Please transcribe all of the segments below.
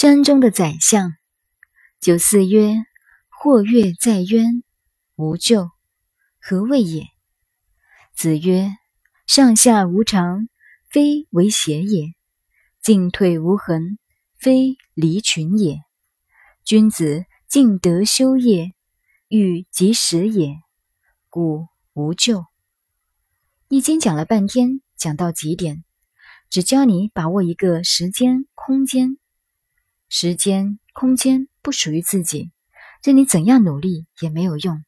山中的宰相。九四曰：“或跃在渊，无咎，何谓也？”子曰：“上下无常，非为邪也；进退无恒，非离群也。君子进德修业，欲及时也，故无咎。”易经讲了半天，讲到极点，只教你把握一个时间、空间。时间、空间不属于自己，任你怎样努力也没有用。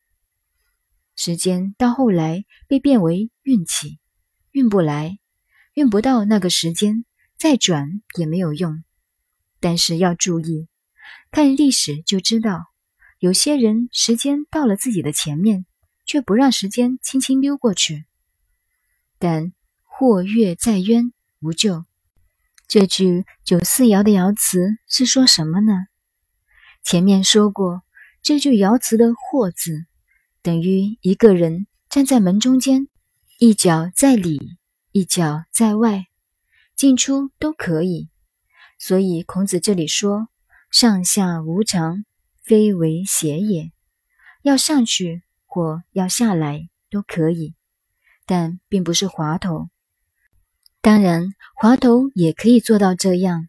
时间到后来被变为运气，运不来，运不到那个时间，再转也没有用。但是要注意，看历史就知道，有些人时间到了自己的前面，却不让时间轻轻溜过去。但或跃在渊，无咎。这句九四爻的爻辞是说什么呢？前面说过，这句爻辞的“或”字，等于一个人站在门中间，一脚在里，一脚在外，进出都可以。所以孔子这里说：“上下无常，非为邪也。”要上去或要下来都可以，但并不是滑头。当然，滑头也可以做到这样，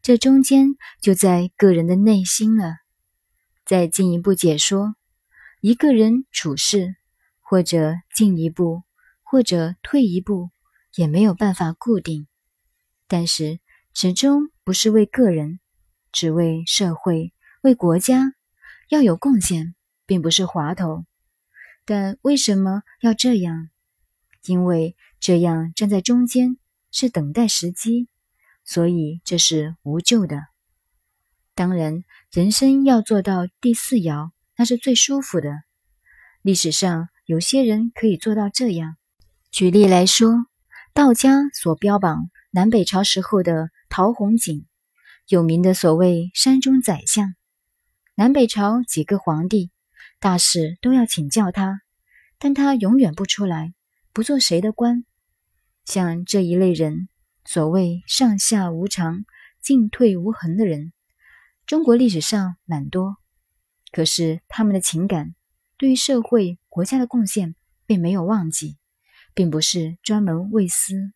这中间就在个人的内心了。再进一步解说，一个人处事，或者进一步，或者退一步，也没有办法固定。但是始终不是为个人，只为社会、为国家，要有贡献，并不是滑头。但为什么要这样？因为。这样站在中间是等待时机，所以这是无救的。当然，人生要做到第四爻，那是最舒服的。历史上有些人可以做到这样。举例来说，道家所标榜南北朝时候的陶弘景，有名的所谓山中宰相。南北朝几个皇帝大事都要请教他，但他永远不出来，不做谁的官。像这一类人，所谓上下无常、进退无恒的人，中国历史上蛮多。可是他们的情感对于社会、国家的贡献并没有忘记，并不是专门为私